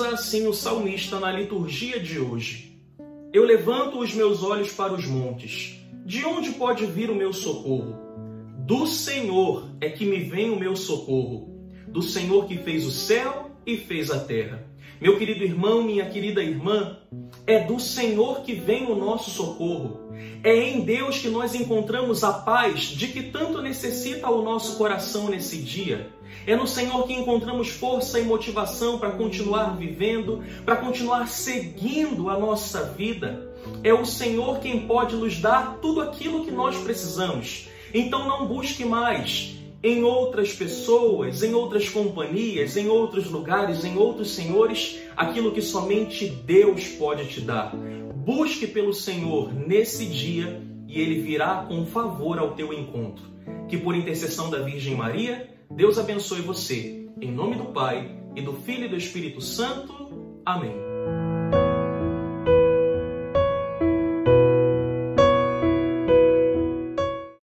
assim o salmista na liturgia de hoje: Eu levanto os meus olhos para os montes. De onde pode vir o meu socorro? Do Senhor é que me vem o meu socorro, do Senhor que fez o céu e fez a terra. Meu querido irmão, minha querida irmã, é do Senhor que vem o nosso socorro. É em Deus que nós encontramos a paz de que tanto necessita o nosso coração nesse dia. É no Senhor que encontramos força e motivação para continuar vivendo, para continuar seguindo a nossa vida. É o Senhor quem pode nos dar tudo aquilo que nós precisamos. Então não busque mais em outras pessoas, em outras companhias, em outros lugares, em outros senhores, aquilo que somente Deus pode te dar. Busque pelo Senhor nesse dia e ele virá com favor ao teu encontro. Que por intercessão da Virgem Maria, Deus abençoe você. Em nome do Pai, e do Filho e do Espírito Santo. Amém.